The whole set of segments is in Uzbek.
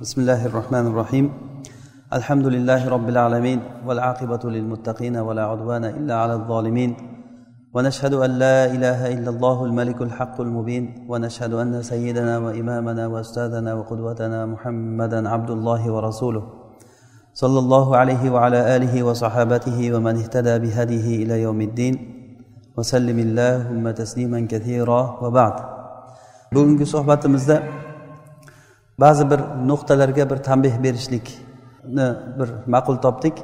بسم الله الرحمن الرحيم الحمد لله رب العالمين والعاقبة للمتقين ولا عدوان إلا على الظالمين ونشهد أن لا إله إلا الله الملك الحق المبين ونشهد أن سيدنا وإمامنا وأستاذنا وقدوتنا محمدا عبد الله ورسوله صلى الله عليه وعلى آله وصحابته ومن اهتدى بهديه إلى يوم الدين وسلم اللهم تسليما كثيرا وبعد bugungi suhbatimizda ba'zi bir nuqtalarga bir tanbeh berishlikni bir ma'qul topdik.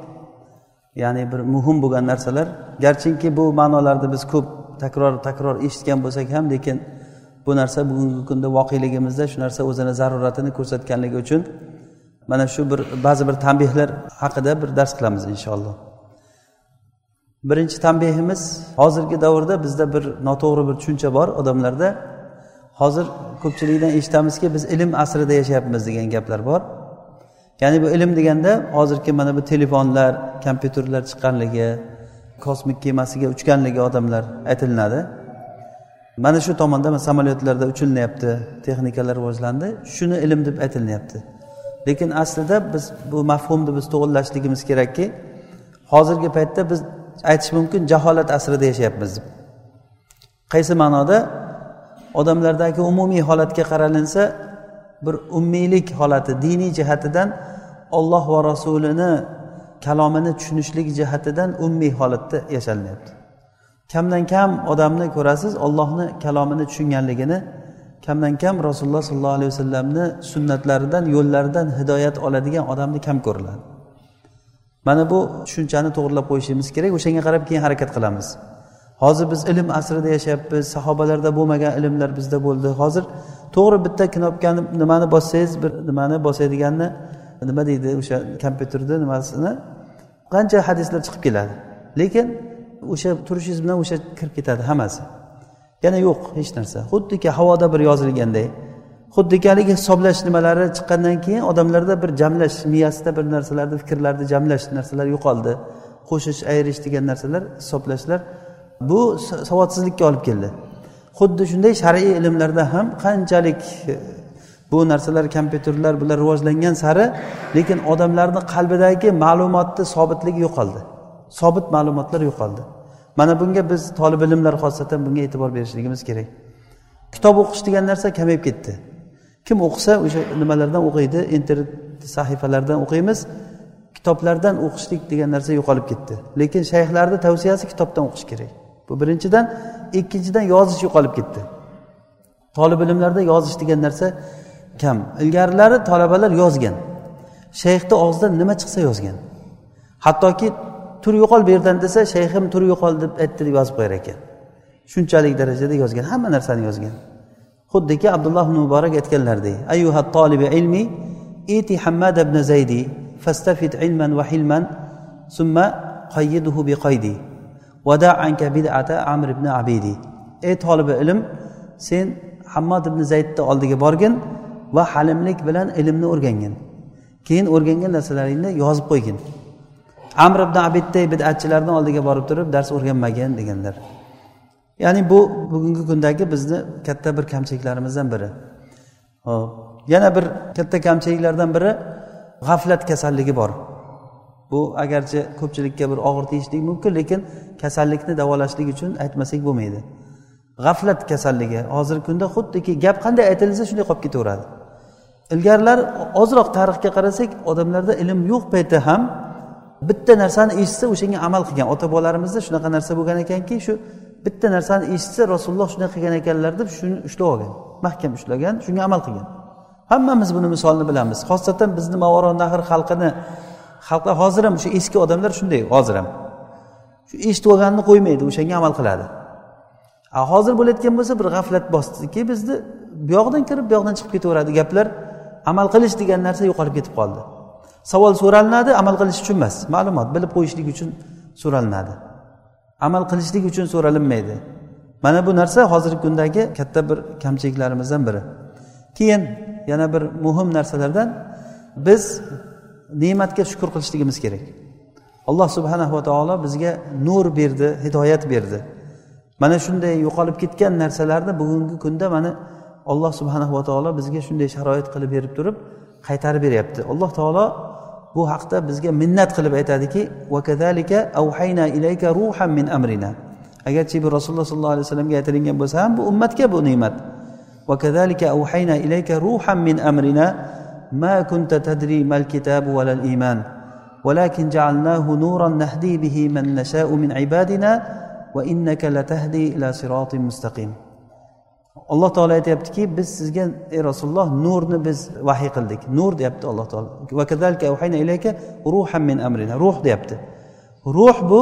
Ya'ni bir muhim bo'lgan narsalar. Garchinki bu ma'nolarni biz ko'p takror takror eshitgan bo'lsak ham lekin bu narsa bugungi kunda voqeligimizda shu narsa o'zini zaruratini ko'rsatganligi uchun mana shu bir ba'zi bir tanbehlar haqida bir dars qilamiz inshaalloh. Birinchi tanbehimiz hozirgi davrda bizda bir noto'g'ri bir tushuncha bor odamlarda. Hozir ko'pchilikdan eshitamizki biz ilm asrida yashayapmiz degan gaplar bor. Ya'ni bu ilm deganda hozirgi mana bu telefonlar kompyuterlar chiqqanligi kosmik kemasiga uchganligi odamlar aytilinadi. Mana shu tomonda samolyotlarda uchilinyapti texnikalar rivojlandi. Shuni ilm deb aytilinyapti. Lekin aslida biz bu mafhumni biz to'g'irlashligimiz kerakki hozirgi paytda biz aytish mumkin jaholat asrida yashayapmiz. Deb qaysi ma'noda? Odamlardagi umumiy holatga qaralinsa bir ummiylik holati diniy jihatidan olloh va rasulini kalomini tushunishlik jihatidan ummiy holatda yashalinyapti. Kamdan kam odamni ko'rasiz ollohni kalomini tushunganligini kamdan kam rasululloh sollallohu alayhi vasallamni sunnatlaridan yo'llaridan hidoyat oladigan odamni kam ko'riladi. Mana bu tushunchani to'g'irlab qo'yishimiz kerak o'shanga qarab keyin harakat qilamiz. Hozir biz ilm asrida yashayapmiz sahobalarda bo'lmagan ilmlar bizda bo'ldi. Hozir to'g'ri bitta knopkani nimani bossangiz bir nimani bosadiganni nima deydi o'sha kompyuterni nimasini? Qancha hadislar chiqib keladi. Lekin o'sha turishingiz bilan o'sha kirib ketadi hammasi. Yana yo'q hech narsa. Xuddiki havoda bir yozilganday xuddiki haligi hisoblash nimalari chiqqandan keyin odamlarda bir jamlash miyasida bir narsalarni fikrlarni jamlash narsalar yo'qoldi. Qo'shish ayirish degan narsalar hisoblashlar bu savodsizlikka olib keldi. Xuddi shunday shar'iy ilmlarda ham qanchalik e, bu narsalar kompyuterlar bular rivojlangan sari lekin odamlarni qalbidagi ma'lumotni sobitligi yo'qoldi. Sobit ma'lumotlar yo'qoldi. Mana bunga biz tolib ilmlar xosatan bunga e'tibor berishligimiz kerak. Kitob o'qish degan narsa kamayib ketdi. Kim o'qisa o'sha nimalardan o'qiydi? Internet sahifalardan o'qiymiz. Kitoblardan o'qishlik degan narsa yo'qolib ketdi. Lekin shayxlarni tavsiyasi kitobdan o'qish kerak. Bu birinchidan. Ikkinchidan yozish yo'qolib ketdi. Tolib ilmlarda yozish degan narsa kam. Ilgarilari talabalar yozgan. Shayxni og'zidan nima chiqsa yozgan. Hattoki tur yo'qol bu yerdan desa shayxim tur yo'qol deb aytdi deb yozib qo'yar ekan. Shunchalik darajada yozgan. Hamma narsani yozgan. Xuddiki abdulloh ibn muborak aytganlaridek ayyuha tolibi ilmi iti hammad ibn zaydi fastafid ilman va hilman summa qayyiduhu bi qaydi. Vada anka bid'ata amr ibn abidi ey tolibi ilm sen hammad ibn zaydni oldiga borgin va halimlik bilan ilmni o'rgangin. Keyin o'rgangan narsalaringni yozib qo'ygin. Amr ibn abidday bid'atchilarni oldiga borib turib dars o'rganmagin deganlar. Ya'ni bu bugungi kundagi bizni katta bir kamchiliklarimizdan biri. Hop yana bir katta kamchiliklardan biri g'aflat kasalligi bor. Bu agarchi ko'pchilikka bir og'ir deyishligi mumkin lekin kasallikni davolashlik uchun aytmasak bo'lmaydi. G'aflat kasalligi hozirgi kunda xuddiki gap qanday aytilsa shunday qolib ketaveradi. Ilgarilar ozroq tarixga qarasak odamlarda ilm yo'q payti ham bitta narsani eshitsa o'shanga amal qilgan. Ota bobolarimizda shunaqa narsa bo'lgan ekanki shu bitta narsani eshitsa rasululloh shunday qilgan ekanlar deb shuni ushlab olgan mahkam ushlagan shunga amal qilgan. Hammamiz buni misolini bilamiz. Xosatan bizni mavaro nahr xalqini xalqlar hozir ham o'sha eski odamlar shunday hozir ham. Shu eshitib olganini qo'ymaydi o'shanga amal qiladi. A hozir bo'layotgan bo'lsa bir g'aflat bosdiki bizni bu yoqdan kirib bu yoqdan chiqib ketaveradi gaplar. Amal qilish degan narsa yo'qolib ketib qoldi. Savol so'ralinadi amal qilish uchun emas. Ma'lumot bilib qo'yishlik uchun so'ralinadi. Amal qilishlik uchun so'ralinmaydi. Mana bu narsa hozirgi kundagi katta bir kamchiliklarimizdan biri. Keyin yana bir muhim narsalardan biz ne'matga shukur qilishligimiz kerak. Alloh subhanahu va taolo bizga nur berdi hidoyat berdi. Mana shunday yo'qolib ketgan narsalarni bugungi kunda mana alloh subhanahu va taolo bizga shunday sharoit qilib berib turib qaytarib beryapti. Alloh taolo bu haqda bizga minnat qilib aytadiki min amrina. Agarchi bu rasululloh sollallohu alayhi vasallamga aytilingan bo'lsa ham bu ummatga bu ne'mat. Min amrina. ma kunta tadri mal kitabu valal iman ولكن جعلناه نورا نهدي به من نشاء من عبادنا وإنك لتهدي إلى صراط مستقيم alloh taolo aytyaptiki biz sizga ey rasululloh nurni biz vahiy qildik nur deyapti alloh taolo ruhan min amrina ruh deyapti ruh bu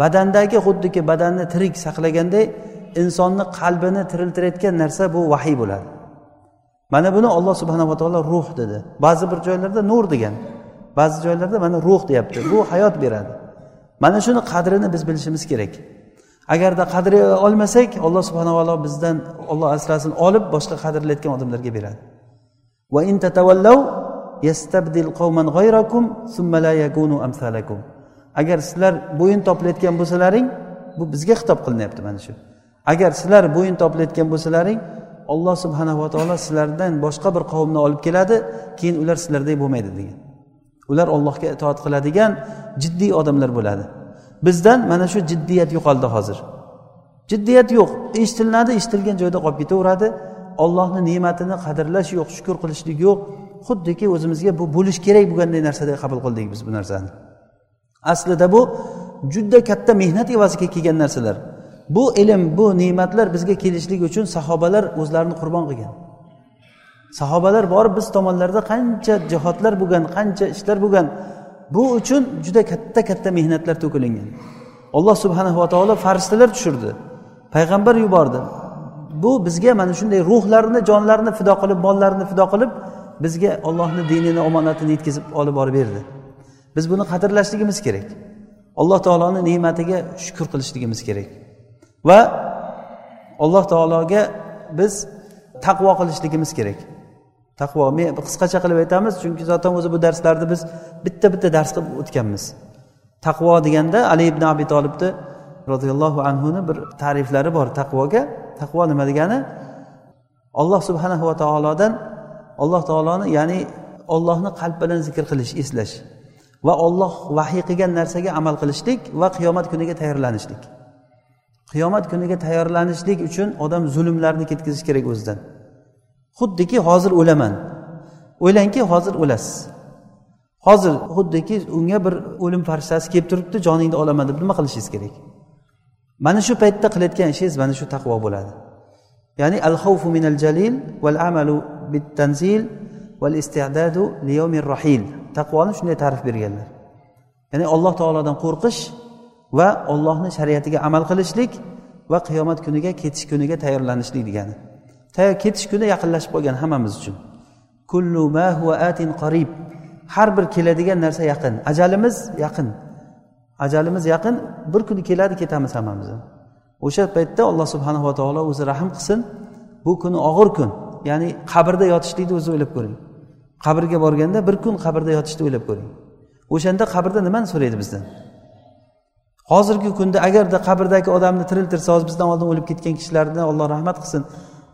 badandagi xuddiki badanni tirik saqlaganday insonni qalbini tiriltirayotgan narsa bu vahiy bo'ladi Mana buni olloh subhanava taolo ruh dedi. Ba'zi bir joylarda nur degan ba'zi joylarda mana ruh deyapti. Bu hayot beradi. Mana shuni qadrini biz bilishimiz kerak. Agarda qadri olmasak alloh subhanava taolo bizdan olloh asrasin olib boshqa qadrlayotgan odamlarga beradi. Agar sizlar bo'yin topilayotgan bo'lsalaring bu bizga xitob qilinyapti mana shu. Agar sizlar bo'yin topilayotgan bo'lsalaring olloh subhanava taolo sizlardan boshqa bir qavmni olib keladi keyin ular sizlardek bo'lmaydi degan. Ular ollohga itoat qiladigan jiddiy odamlar bo'ladi. Bizdan mana shu jiddiyat yo'qoldi hozir. Jiddiyat yo'q eshitilinadi eshitilgan joyda qolib ketaveradi. Ollohni ne'matini qadrlash yo'q shukur qilishlik yo'q. Xuddiki o'zimizga bu bo'lishi kerak bo'lganday narsadek qabul qildik biz bu narsani. Aslida bu juda katta mehnat evaziga kelgan narsalar. Bu ilm bu ne'matlar bizga kelishligi uchun sahobalar o'zlarini qurbon qilgan. Sahobalar borib biz tomonlarda qancha jihodlar bo'lgan qancha ishlar bo'lgan. Bu uchun juda katta katta mehnatlar to'kilingan. Alloh subhanava taolo farishtalar tushirdi. Payg'ambar yubordi. Bu bizga mana shunday ruhlarini jonlarini fido qilib mollarini fido qilib bizga ollohni dinini omonatini yetkazib olib borib berdi. Biz buni qadrlashligimiz kerak. Alloh taoloni ne'matiga shukur qilishligimiz kerak. Va alloh taologa biz taqvo qilishligimiz kerak. Taqvo men qisqacha qilib aytamiz chunki zotan o'zi bu darslarni biz bitta bitta dars qilib o'tganmiz. Taqvo deganda ali ibn abi tolibni roziyallohu anhuni bir ta'riflari bor taqvoga. Taqvo nima degani? Olloh subhanahu va taolodan alloh taoloni ya'ni ollohni qalb bilan zikr qilish eslash va olloh vahiy qilgan narsaga amal qilishlik va qiyomat kuniga tayyorlanishlik. Qiyomat kuniga tayyorlanishlik uchun odam zulmlarni ketkazish kerak o'zidan. Xuddiki hozir o'laman. O'ylangki hozir o'lasiz hozir xuddiki unga bir o'lim farishtasi kelib turibdi joningni olaman deb nima qilishingiz kerak? Mana shu paytda qilayotgan ishingiz mana shu taqvo bo'ladi. Ya'ni al xavfu minal jalil val amalu bit tanzil val istidadu liyomir rahil. Taqvoni shunday ta'rif berganlar. Ya'ni alloh taolodan qo'rqish va ollohni shariatiga amal qilishlik va qiyomat kuniga ketish kuniga tayyorlanishlik degani. Ketish kuni yaqinlashib qolgan hammamiz uchun. Kullu ma huwa atin qarib. Har bir keladigan narsa yaqin. Ajalimiz yaqin. Ajalimiz yaqin. Bir kun keladi ketamiz hammamiz. O'sha paytda alloh subhanava taolo o'zi rahm qilsin. Bu kun og'ir kun. Ya'ni qabrda yotishlikni o'zi o'ylab ko'ring. Qabrga borganda bir kun qabrda yotishni o'ylab ko'ring. O'shanda qabrda nimani so'raydi bizdan? Hozirgi kunda agarda qabrdagi odamni tiriltirsa hozir bizdan oldin o'lib ketgan kishilarni alloh rahmat qilsin.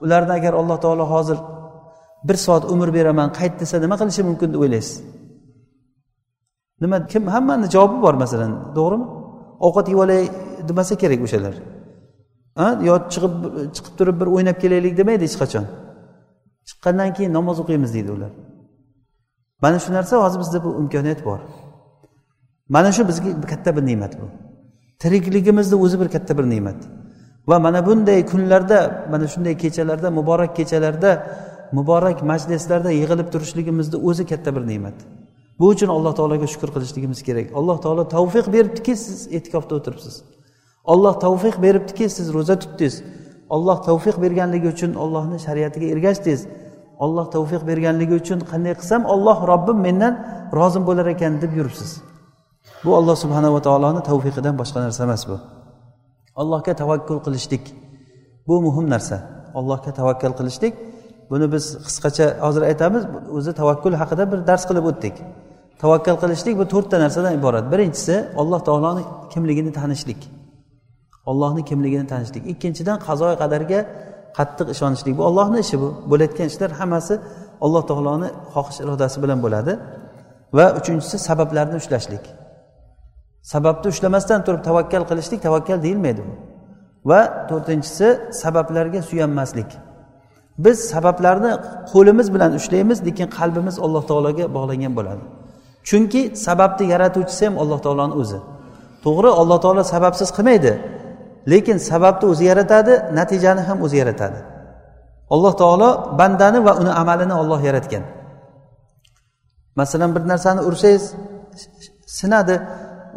Ularni agar alloh taolo hozir bir soat umr beraman qayt desa nima qilishi mumkin deb o'ylaysiz? Nima kim hammani javobi bor masalan to'g'rimi? Ovqat yeb olay demasa kerak o'shalar. Yo chiqib chiqib turib bir o'ynab kelaylik demaydi hech qachon. Chiqqandan keyin namoz o'qiymiz deydi ular. Mana shu narsa hozir bizda bu imkoniyat bor. Mana shu bizga katta bir ne'mat bu. Tirikligimizni o'zi bir katta bir ne'mat. Va mana bunday kunlarda mana shunday kechalarda muborak kechalarda muborak majlislarda yig'ilib turishligimizni o'zi katta bir ne'mat. Bu uchun alloh taologa shukur qilishligimiz kerak. Alloh taolo tavfiq beribdiki siz e'tikofda o'tiribsiz. Olloh tavfiq beribdiki siz ro'za tutdingiz. Olloh tavfiq berganligi uchun ollohni shariatiga ergashdingiz. Olloh tavfiq berganligi uchun qanday qilsam olloh robbim mendan rozi bo'lar ekan deb yuribsiz. Bu olloh subhanava taoloni tavfiqidan boshqa narsa emas bu. Allohga tavakkul qilishlik bu muhim narsa. Allohga tavakkal qilishlik buni biz qisqacha hozir aytamiz o'zi tavakkul haqida bir dars qilib o'tdik. Tavakkal qilishlik bu to'rtta narsadan iborat. Birinchisi alloh taoloni kimligini tanishlik. Ollohni kimligini tanishlik. Ikkinchidan qazoy qadarga qattiq ishonishlik. Bu ollohni ishi bu. Bo'layotgan ishlar hammasi alloh taoloni xohish irodasi bilan bo'ladi. Va uchinchisi sabablarni ushlashlik. Sababni ushlamasdan turib tavakkal qilishlik tavakkal deyilmaydi bu. Va to'rtinchisi sabablarga suyanmaslik. Biz sabablarni qo'limiz bilan ushlaymiz lekin qalbimiz alloh taologa bog'langan bo'ladi. Chunki sababni yaratuvchisi ham alloh taoloni o'zi. To'g'ri alloh taolo sababsiz qilmaydi lekin sababni o'zi yaratadi natijani ham o'zi yaratadi. Alloh taolo bandani va uni amalini olloh yaratgan. Masalan bir narsani ursangiz sinadi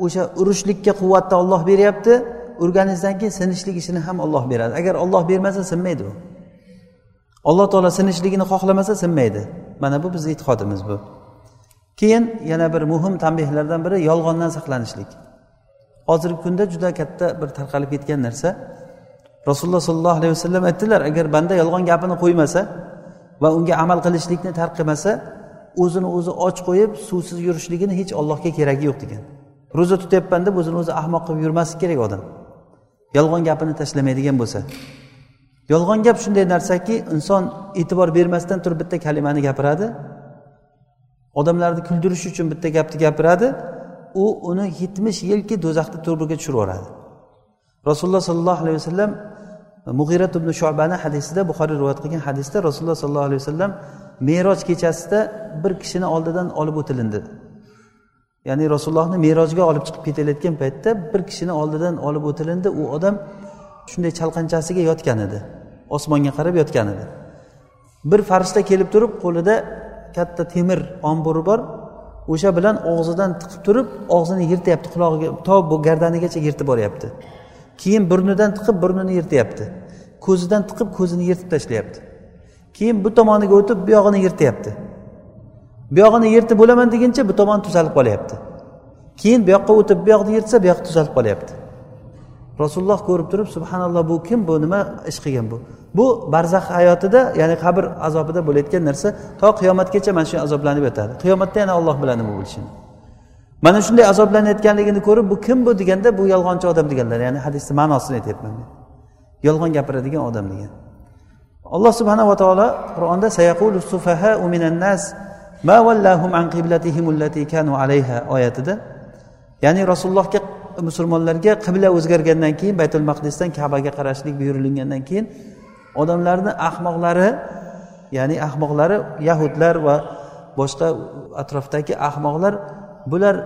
o'sha urishlikka quvvatni olloh beryapti urganingizdan keyin sinishlik ishini ham olloh beradi. Agar olloh bermasa sinmaydi u. Alloh taolo sinishligini xohlamasa sinmaydi. Mana bu bizni e'tiqodimiz bu. Keyin yana bir muhim tanbehlardan biri yolg'ondan saqlanishlik. Hozirgi kunda juda katta bir tarqalib ketgan narsa. Rasululloh sollallohu alayhi vasallam aytdilar agar banda yolg'on gapini qo'ymasa va unga amal qilishlikni tark qilmasa o'zini o'zi och qo'yib suvsiz yurishligini hech ollohga keragi yo'q degan. Ro'za tutyapman deb o'zini o'zi ahmoq qilib yurmaslik kerak odam. Yolg'on gapini tashlamaydigan bo'lsa. Yolg'on gap shunday narsaki inson e'tibor bermasdan turib bitta kalimani gapiradi. Odamlarni kuldirish uchun bitta gapni gapiradi. U uni yetmish yilki do'zaxni turbiga tushirib yuboradi rasululloh sollallohu alayhi vasallam mug'irat ibn shobani hadisida buxoriy rivoyat qilgan hadisda rasululloh sollallohu alayhi vasallam meroj kechasida bir kishini oldidan olib o'tilindi. Ya'ni rasulullohni merojga olib chiqib ketayotgan paytda bir kishini oldidan olib o'tilindi. U odam shunday chalqanchasiga yotgan edi. Osmonga qarab yotgan edi. Bir farishta kelib turib qo'lida katta temir omburi bor. O'sha bilan og'zidan tiqib turib og'zini yirtyapti qulog'iga to bu gardanigacha yirtib boryapti. Keyin burnidan tiqib burnini yirtyapti. Ko'zidan tiqib ko'zini yirtib tashlayapti. Keyin bu tomoniga o'tib bu yog'ini yirtyapti. Bu yog'ini yirtib bo'laman deguncha bu tomon tuzalib qolyapti. Keyin bu yoqqa o'tib bu yoqni yirtsa bu yoq tuzalib qolyapti. Rasululloh ko'rib turib subhanalloh bu kim bu? Nima ish qilgan bu? Bu barzax hayotida ya'ni qabr azobida bo'layotgan narsa to qiyomatgacha mana shu azoblanib yotadi qiyomatda yana olloh biladi nima bo'lishini. Mana shunday azoblanayotganligini ko'rib bu kim bu? deganda bu yolg'onchi odam deganlar ya'ni hadisni ma'nosini aytyapman men. Yolg'on gapiradigan odam degan. Alloh subhanava taolo qur'onda sayaqulu sufaha nas ma vallahum an qiblatihim allati kanu alayha oyatida ya'ni rasulullohga musulmonlarga qibla o'zgargandan keyin baytul maqdisdan kabaga qarashlik buyurilgandan keyin odamlarni ahmoqlari ya'ni ahmoqlari yahudlar va boshqa atrofdagi ahmoqlar bular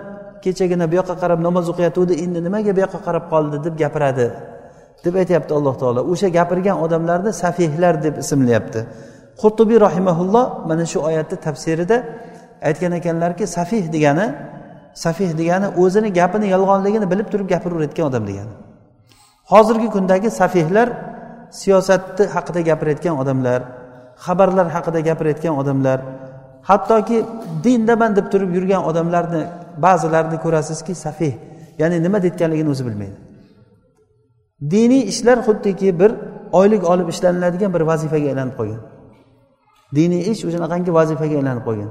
kechagina bu yoqqa qarab namoz o'qiyotgandi endi nimaga bu yoqqa qarab qoldi deb gapiradi. Deb aytyapti alloh taolo. O'sha gapirgan odamlarni safihlar deb ismlayapti. Qurtubiy rahimaulloh mana shu oyatni tafsirida aytgan ekanlarki safih degani safih degani o'zini gapini yolg'onligini bilib turib gapiraverayotgan odam degani. Hozirgi kundagi safihlar siyosatni haqida gapirayotgan odamlar xabarlar haqida gapirayotgan odamlar hattoki dindaman deb turib yurgan odamlarni ba'zilarini ko'rasizki safih ya'ni nima deyotganligini o'zi bilmaydi. Diniy ishlar xuddiki bir oylik olib ishlaniladigan bir vazifaga aylanib qolgan. Diniy ish o'shanaqangi vazifaga aylanib qolgan.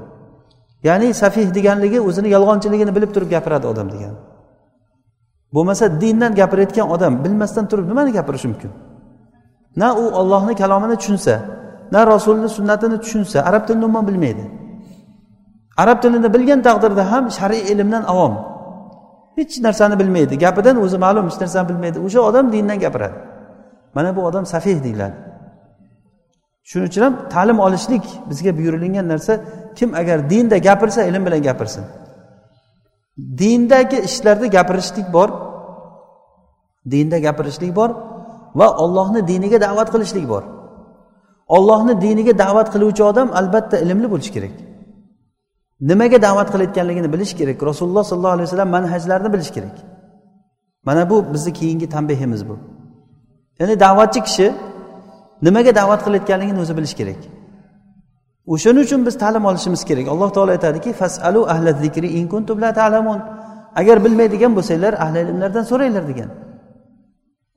Ya'ni safih deganligi o'zini yolg'onchiligini bilib turib gapiradi odam degan. Bo'lmasa dindan gapirayotgan odam bilmasdan turib nimani gapirishi mumkin? Na u ollohni kalomini tushunsa na rasulni sunnatini tushunsa arab tilini umuman bilmaydi. Arab tilini bilgan taqdirda ham shar'iy ilmdan avom. Hech narsani bilmaydi. Gapidan o'zi ma'lum hech narsani bilmaydi. O'sha odam dindan gapiradi. Mana bu odam safih deyiladi. Shuning uchun ham ta'lim olishlik bizga buyurilgan narsa. Kim agar dinda gapirsa ilm bilan gapirsin. Dindagi ishlarda gapirishlik bor. Dinda gapirishlik bor va ollohni diniga da'vat qilishlik bor. Ollohni diniga da'vat qiluvchi odam albatta ilmli bo'lishi kerak. Nimaga da'vat qilayotganligini bilish kerak. Rasululloh sollallohu alayhi vasallam manhajlarini bilish kerak. Mana bu bizni keyingi tanbehimiz bu. Ya'ni da'vatchi kishi nimaga da'vat qilayotganligini o'zi bilishi kerak. O'shaning uchun biz ta'lim olishimiz kerak. Alloh taolo aytadiki fasalu ahla zikri in kuntum la ta'lamun. Agar bilmaydigan bo'lsanglar ahli ilmlardan so'ranglar degan.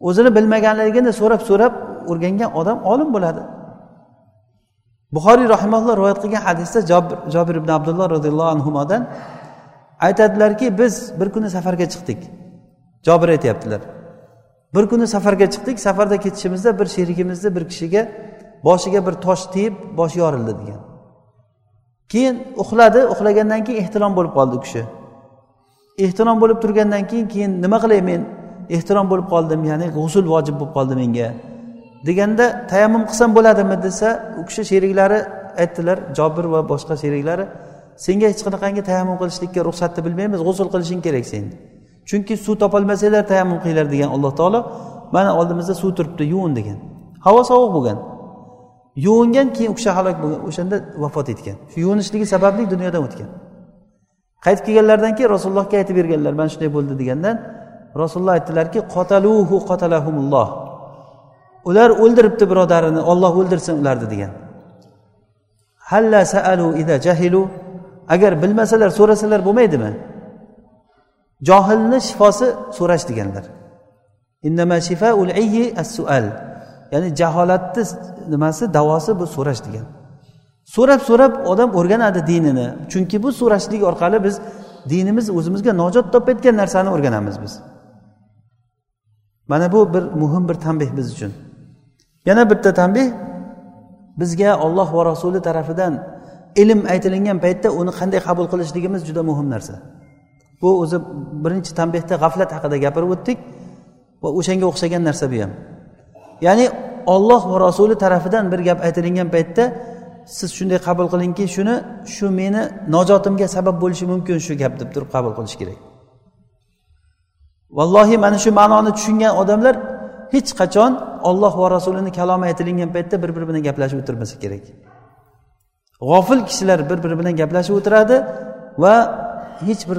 O'zini bilmaganligini so'rab so'rab o'rgangan odam olim bo'ladi. Buxoriy rahimalloh rivoyat qilgan hadisda jobir ibn abdulloh roziyallohu anhudan aytadilarki biz bir kuni safarga chiqdik. Jobir aytyaptilar. Bir kuni safarga chiqdik safarda ketishimizda bir sherigimizni bir kishiga boshiga bir tosh tegib boshi yorildi degan. Keyin uxladi uxlagandan keyin ehtirom bo'lib qoldi u kishi ehtirom bo'lib turgandan keyin keyin nima qilay men? Ehtirom bo'lib qoldim ya'ni g'usul vojib bo'lib qoldi menga. Deganda tayammum qilsam bo'ladimi desa u kishi sheriklari aytdilar jobir va boshqa sheriklari senga hech qanaqangi tayammum qilishlikka ruxsatni bilmaymiz g'usul qilishing kerak sen. chunki suv topolmasanglar tayammum qilinglar degan alloh taolo mana oldimizda suv turibdi yuvin degan. Havo sovuq bo'lgan. Yuvingan keyin u kishi halok bo'lgan o'shanda vafot etgan. Shu yuvinishligi sababli dunyodan o'tgan. Qaytib kelganlaridan keyin rasulullohga aytib berganlar mana shunday bo'ldi degandan rasululloh aytdilarki qotaluhu qotalahumulloh ular o'ldiribdi birodarini olloh o'ldirsin ularni degan. Halla saalu ida jahilu. Agar bilmasalar so'rasalar bo'lmaydimi? Johilni shifosi so'rash deganlar. Ya'ni jaholatni nimasi davosi bu so'rash degan. So'rab so'rab odam o'rganadi dinini. Chunki bu so'rashlik orqali biz dinimiz o'zimizga najot topayotgan narsani o'rganamiz biz. Mana bu bir muhim bir tanbeh biz uchun. Yana bitta tanbeh bizga olloh va rasuli tarafidan ilm aytilingan paytda uni qanday qabul qilishligimiz juda muhim narsa. Bu o'zi birinchi tanbehda g'aflat haqida gapirib o'tdik. Va o'shanga o'xshagan narsa bu ham. Ya'ni olloh va rasuli tarafidan bir gap aytilingan paytda siz shunday qabul qilingki shuni shu meni nojotimga sabab bo'lishi mumkin shu gap deb turib qabul qilish kerak. Vallohi mana shu ma'noni tushungan odamlar hech qachon olloh va rasulini kalomi aytilingan paytda bir biri bilan gaplashib o'tirmasa kerak. G'ofil kishilar bir biri bilan gaplashib o'tiradi va hech bir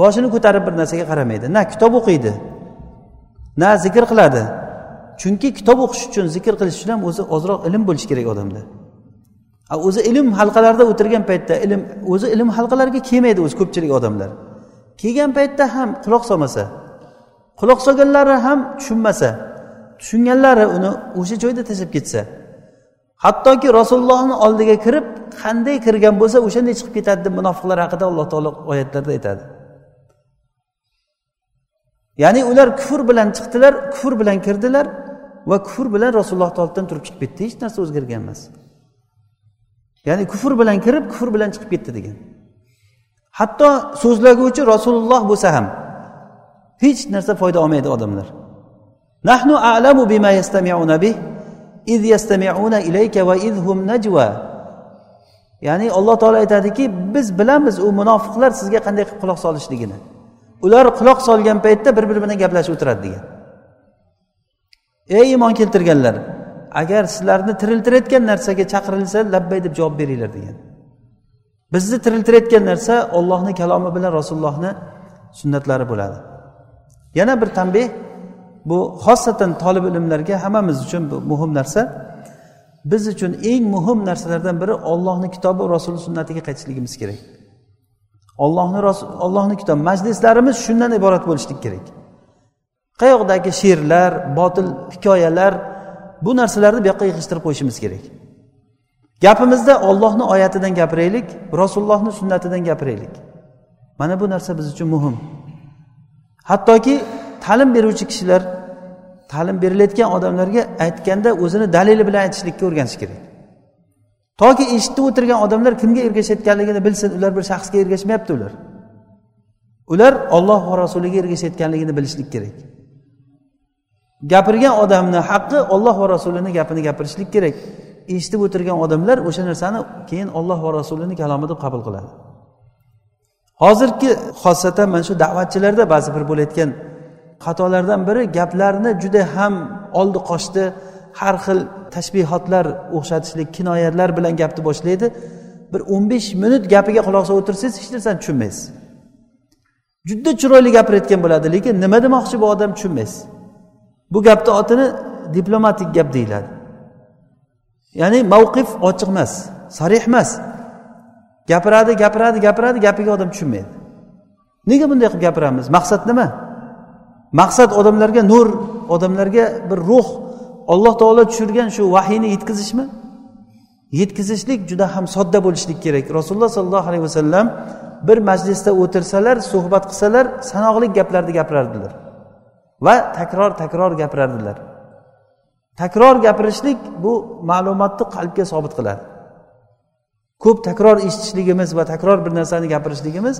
boshini ko'tarib bir narsaga qaramaydi. Na kitob o'qiydi na zikr qiladi. Chunki kitob o'qish uchun zikr qilish uchun ham o'zi ozroq ilm bo'lishi kerak odamda. O'zi ilm halqalarida o'tirgan paytda ilm o'zi ilm halqalariga kelmaydi o'zi ko'pchilik odamlar. Kelgan paytda ham quloq solmasa quloq solganlari ham tushunmasa tushunganlari uni o'sha joyda tashlab ketsa hattoki rasulullohni oldiga kirib qanday kirgan bo'lsa o'shanday chiqib ketadi deb munofiqlar haqida alloh taolo oyatlarda aytadi. Ya'ni ular kufr bilan chiqdilar kufr bilan kirdilar va kufr bilan rasulullohni oldidan turib chiqib ketdi. Hech narsa o'zgargan emas. Ya'ni kufr bilan kirib kufr bilan chiqib ketdi degan. Hatto so'zlaguvchi rasululloh bo'lsa ham hech narsa foyda olmaydi odamlar. Nahnu a'lamu bima yastami'una bih iz yastami'una ilayka va izhum najwa. Ya'ni alloh taolo aytadiki biz bilamiz u munofiqlar sizga qanday qilib quloq solishligini. Ular quloq solgan paytda bir biri bilan gaplashib o'tiradi degan. Ey iymon keltirganlar agar sizlarni tiriltirayotgan narsaga chaqirilsa labbay deb javob beringlar degan. Bizni tiriltirayotgan narsa ollohni kalomi bilan rasulullohni sunnatlari bo'ladi. Yana bir tanbeh bu xosatan tolib ilmlarga hammamiz uchun bu muhim narsa. Biz uchun eng muhim narsalardan biri ollohni kitobi rasul sunnatiga qaytishligimiz kerak. Ollohni ollohni kitobi majlislarimiz shundan iborat bo'lishlik kerak. Qayoqdagi she'rlar botil hikoyalar bu narsalarni bu yoqqa yig'ishtirib qo'yishimiz kerak. Gapimizda ollohni oyatidan gapiraylik rasulullohni sunnatidan gapiraylik. Mana bu narsa biz uchun muhim. Hattoki ta'lim beruvchi kishilar ta'lim berilayotgan odamlarga aytganda o'zini dalili bilan aytishlikka o'rganish kerak. Toki eshitib o'tirgan odamlar kimga ergashayotganligini bilsin ular bir shaxsga ergashmayapti ular. Ular olloh va rasuliga ergashayotganligini bilishlik kerak. Gapirgan odamni haqqi olloh va rasulini gapini gapirishlik kerak. Eshitib o'tirgan odamlar o'sha narsani keyin olloh va rasulini kalomi deb qabul qiladi. Hozirgi xosatan mana shu da'vatchilarda ba'zi bir bo'layotgan xatolardan biri gaplarni juda ham oldi qochdi. Har xil tashbihotlar o'xshatishlik kinoyatlar bilan gapni boshlaydi. Bir o'n besh minut gapiga quloq solib o'tirsangiz hech narsani tushunmaysiz. Juda chiroyli gapirayotgan bo'ladi lekin nima demoqchi bu odam tushunmaysiz. Bu gapni otini diplomatik gap deyiladi. Ya'ni mavqif ochiq emas sarih emas. Gapiradi gapiradi gapiradi gapiga odam tushunmaydi. Nega bunday qilib gapiramiz? Maqsad nima? Maqsad odamlarga nur odamlarga bir ruh alloh taolo tushirgan shu vahiyni yetkazishmi? Yetkazishlik juda ham sodda bo'lishlik kerak. Rasululloh sollallohu alayhi vasallam bir majlisda o'tirsalar suhbat qilsalar sanoqli gaplarni gapirardilar va takror takror gapirardilar. Takror gapirishlik bu ma'lumotni qalbga sobit qiladi. Ko'p takror eshitishligimiz va takror bir narsani gapirishligimiz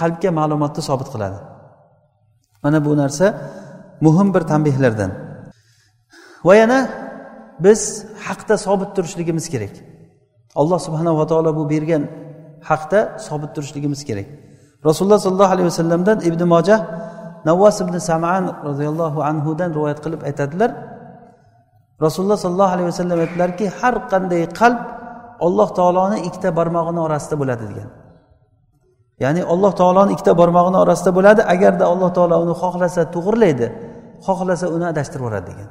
qalbga ma'lumotni sobit qiladi. Mana bu narsa muhim bir tanbehlardan va yana biz haqda sobit turishligimiz kerak. Alloh subhanava taolo bu bergan haqda sobit turishligimiz kerak. Rasululloh sollallohu alayhi vasallamdan ibn moja navvos ibn saman roziyallohu anhudan rivoyat qilib aytadilar. Rasululloh sollallohu alayhi vasallam aytdilarki har qanday qalb alloh taoloni ikkita barmog'ini orasida bo'ladi degan. Ya'ni alloh taoloni ikkita barmog'ini orasida bo'ladi agarda alloh taolo uni xohlasa to'g'irlaydi xohlasa uni adashtirib yuboradi degan.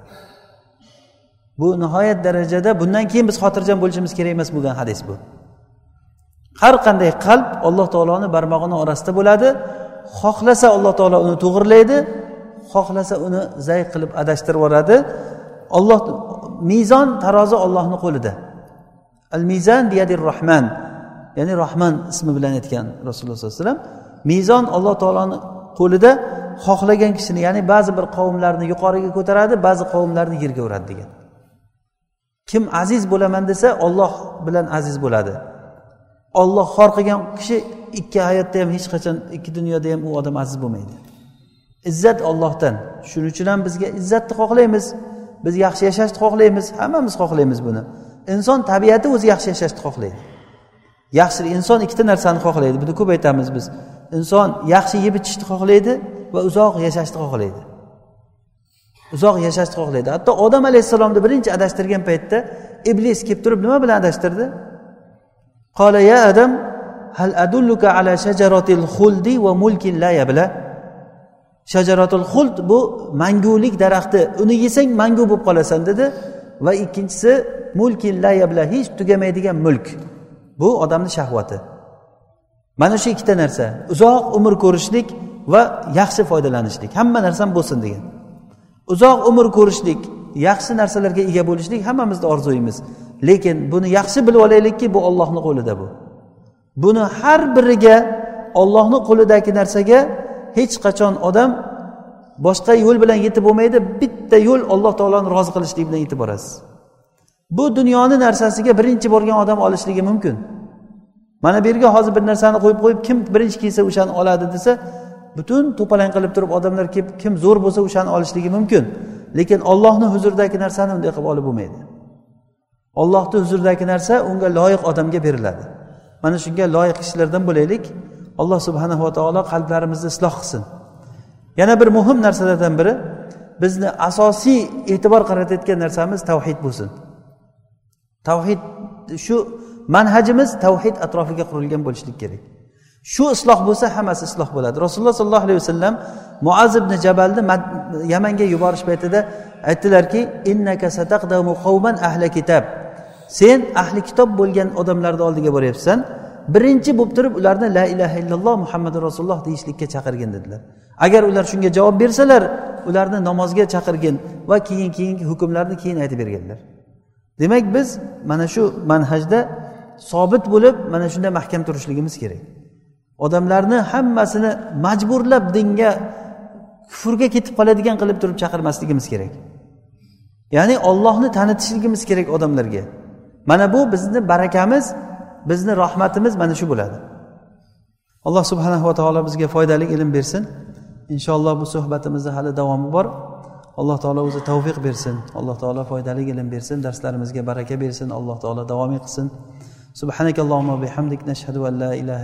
Bu nihoyat darajada bundan keyin biz xotirjam bo'lishimiz kerak emas bo'lgan hadis bu. Har qanday qalb alloh taoloni barmog'ini orasida bo'ladi. Xohlasa alloh taolo uni to'g'irlaydi xohlasa uni zay qilib adashtirib yuboradi olloh mezon tarozi ollohni qo'lida. Al mizan biyadir rohman ya'ni rohman ismi bilan aytgan rasululloh sollallohu alayhi vasallam. Mezon alloh taoloni qo'lida xohlagan kishini ya'ni ba'zi bir qavmlarni yuqoriga ko'taradi ba'zi qavmlarni yerga uradi degan. Kim aziz bo'laman desa olloh bilan aziz bo'ladi. Olloh xor qilgan kishi ikki hayotda ham hech qachon ikki dunyoda ham u odam aziz bo'lmaydi. Izzat ollohdan shuning uchun ham bizga izzatni xohlaymiz. Biz yaxshi yashashni xohlaymiz. Hammamiz xohlaymiz buni. Inson tabiati o'zi yaxshi yashashni xohlaydi. Yaxshi inson ikkita narsani xohlaydi. Buni ko'p aytamiz biz. Inson yaxshi yeb ichishni xohlaydi va uzoq yashashni xohlaydi. Uzoq yashashni xohlaydi hatto odam alayhissalomni birinchi adashtirgan paytda iblis kelib turib nima bilan adashtirdi? Qola ya adam hal adulluka ala shajaratil xuldi va mulkin la yabla? Shajaratul xuld bu mangulik daraxti. Uni yesang mangu bo'lib qolasan dedi. Va ikkinchisi mulkin la yabla hech tugamaydigan mulk. Bu odamni shahvati. Mana shu ikkita narsa. Uzoq umr ko'rishlik va yaxshi foydalanishlik. Hamma narsam bo'lsin degan. Uzoq umr ko'rishlik yaxshi narsalarga ega bo'lishlik hammamizni orzuyimiz lekin buni yaxshi bilib olaylikki bu ollohni qo'lida bu. Buni har biriga ollohni qo'lidagi narsaga hech qachon odam boshqa yo'l bilan yetib bo'lmaydi bitta yo'l alloh taoloni rozi qilishlik bilan yetib borasiz. Bu dunyoni narsasiga birinchi borgan odam olishligi mumkin. Mana bu yerga hozir bir narsani qo'yib qo'yib kim birinchi kelsa o'shani oladi desa butun to'palang qilib turib odamlar kelib kim zo'r bo'lsa o'shani olishligi mumkin. Lekin ollohni huzuridagi narsani unday qilib olib bo'lmaydi. Ollohni huzuridagi narsa unga loyiq odamga beriladi. Mana shunga loyiq kishilardan bo'laylik. Alloh subhanahu va taolo qalblarimizni isloh qilsin. Yana bir muhim narsalardan biri bizni asosiy e'tibor qaratayotgan narsamiz tavhid bo'lsin. Tavhid shu manhajimiz tavhid atrofiga qurilgan bo'lishlik kerak. Shu isloh bo'lsa hammasi isloh bo'ladi. Rasululloh sollallohu alayhi vasallam muaz ibn jabalni yamanga yuborish paytida aytdilarki innaka sataqdamu qavman ahli kitob sen ahli kitob bo'lgan odamlarni oldiga boryapsan. Birinchi bo'lib turib ularni la ilaha illalloh muhammadu rasululloh deyishlikka chaqirgin dedilar. Agar ular shunga javob bersalar ularni namozga chaqirgin va keyin keyingi hukmlarni keyin aytib berganlar. Demak biz mana shu manhajda sobit bo'lib mana shunday mahkam turishligimiz kerak. odamlarni hammasini majburlab dinga kufrga ketib qoladigan qilib turib chaqirmasligimiz kerak. Ya'ni ollohni tanitishligimiz kerak odamlarga. Mana bu bizni barakamiz bizni rahmatimiz mana shu bo'ladi. Alloh subhanava taolo bizga foydali ilm bersin. Inshaalloh bu suhbatimizni hali davomi bor. Alloh taolo o'zi tavfiq bersin. Alloh taolo foydali ilm bersin darslarimizga baraka bersin. Alloh taolo davomiy qilsin. Subhanakallohu bihamdik. Nashhadu an la ilaha